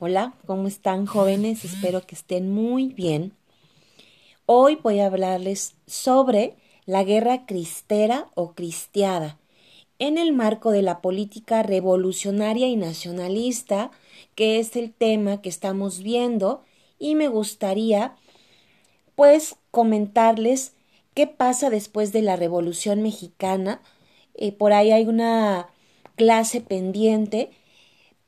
Hola, ¿cómo están jóvenes? Espero que estén muy bien. Hoy voy a hablarles sobre la guerra cristera o cristiada en el marco de la política revolucionaria y nacionalista, que es el tema que estamos viendo, y me gustaría pues comentarles qué pasa después de la Revolución Mexicana. Eh, por ahí hay una clase pendiente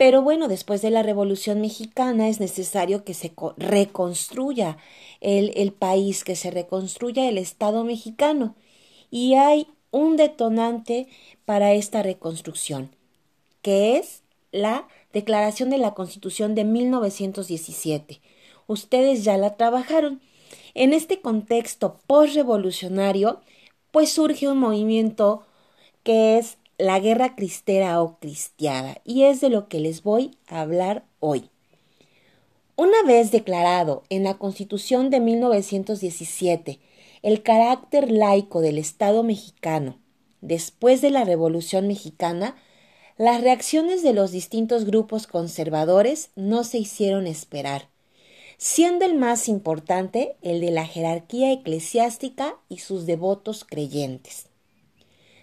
pero bueno, después de la Revolución Mexicana es necesario que se reconstruya el, el país, que se reconstruya el Estado mexicano. Y hay un detonante para esta reconstrucción, que es la Declaración de la Constitución de 1917. Ustedes ya la trabajaron. En este contexto postrevolucionario, pues surge un movimiento que es la guerra cristera o cristiada, y es de lo que les voy a hablar hoy. Una vez declarado en la Constitución de 1917 el carácter laico del Estado mexicano, después de la Revolución mexicana, las reacciones de los distintos grupos conservadores no se hicieron esperar, siendo el más importante el de la jerarquía eclesiástica y sus devotos creyentes.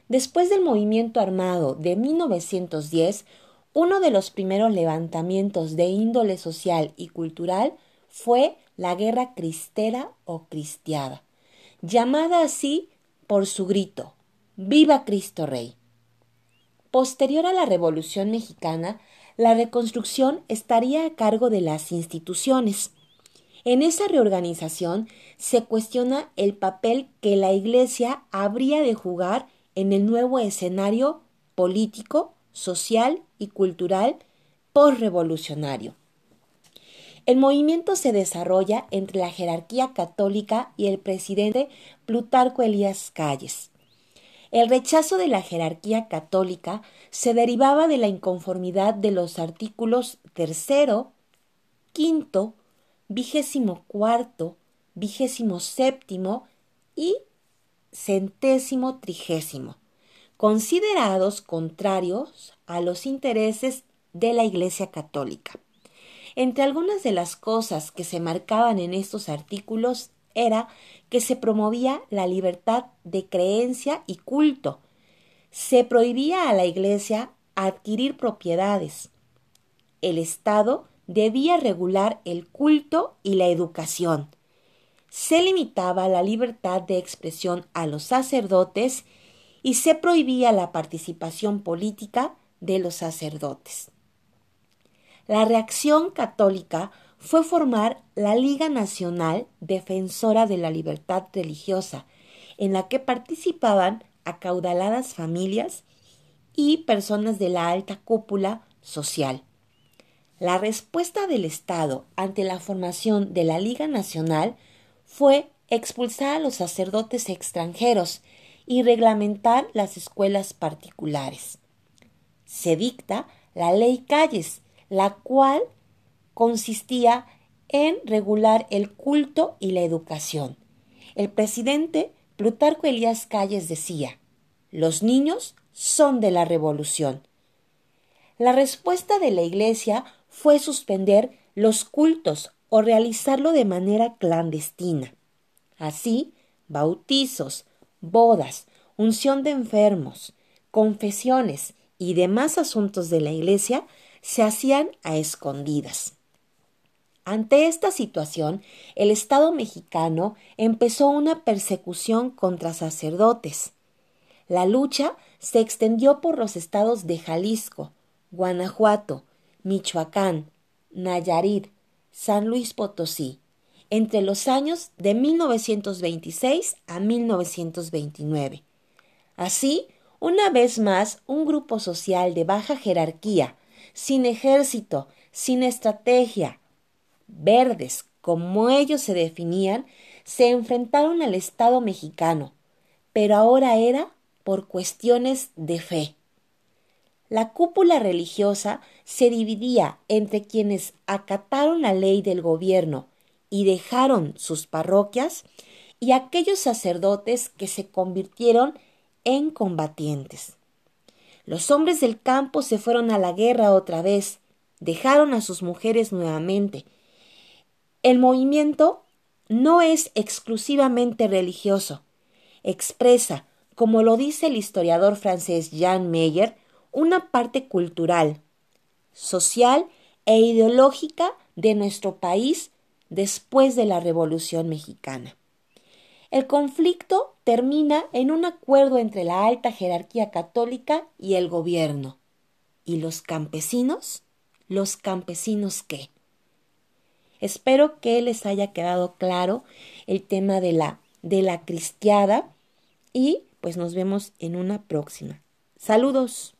Después del movimiento armado de 1910, uno de los primeros levantamientos de índole social y cultural fue la guerra cristera o cristiada, llamada así por su grito Viva Cristo Rey. Posterior a la Revolución mexicana, la reconstrucción estaría a cargo de las instituciones. En esa reorganización se cuestiona el papel que la Iglesia habría de jugar en el nuevo escenario político, social y cultural postrevolucionario. El movimiento se desarrolla entre la jerarquía católica y el presidente Plutarco Elías Calles. El rechazo de la jerarquía católica se derivaba de la inconformidad de los artículos tercero, quinto, vigésimo cuarto, vigésimo séptimo y centésimo trigésimo, considerados contrarios a los intereses de la Iglesia Católica. Entre algunas de las cosas que se marcaban en estos artículos era que se promovía la libertad de creencia y culto, se prohibía a la Iglesia adquirir propiedades, el Estado debía regular el culto y la educación, se limitaba la libertad de expresión a los sacerdotes y se prohibía la participación política de los sacerdotes. La reacción católica fue formar la Liga Nacional Defensora de la Libertad Religiosa, en la que participaban acaudaladas familias y personas de la alta cúpula social. La respuesta del Estado ante la formación de la Liga Nacional fue expulsar a los sacerdotes extranjeros y reglamentar las escuelas particulares. Se dicta la ley Calles, la cual consistía en regular el culto y la educación. El presidente Plutarco Elías Calles decía, los niños son de la revolución. La respuesta de la Iglesia fue suspender los cultos o realizarlo de manera clandestina. Así, bautizos, bodas, unción de enfermos, confesiones y demás asuntos de la Iglesia se hacían a escondidas. Ante esta situación, el Estado mexicano empezó una persecución contra sacerdotes. La lucha se extendió por los estados de Jalisco, Guanajuato, Michoacán, Nayarit, San Luis Potosí, entre los años de 1926 a 1929. Así, una vez más, un grupo social de baja jerarquía, sin ejército, sin estrategia, verdes, como ellos se definían, se enfrentaron al Estado mexicano, pero ahora era por cuestiones de fe. La cúpula religiosa se dividía entre quienes acataron la ley del gobierno y dejaron sus parroquias y aquellos sacerdotes que se convirtieron en combatientes. Los hombres del campo se fueron a la guerra otra vez dejaron a sus mujeres nuevamente. El movimiento no es exclusivamente religioso, expresa, como lo dice el historiador francés Jean Meyer, una parte cultural, social e ideológica de nuestro país después de la Revolución Mexicana. El conflicto termina en un acuerdo entre la alta jerarquía católica y el gobierno. ¿Y los campesinos? ¿Los campesinos qué? Espero que les haya quedado claro el tema de la, de la cristiada y pues nos vemos en una próxima. Saludos.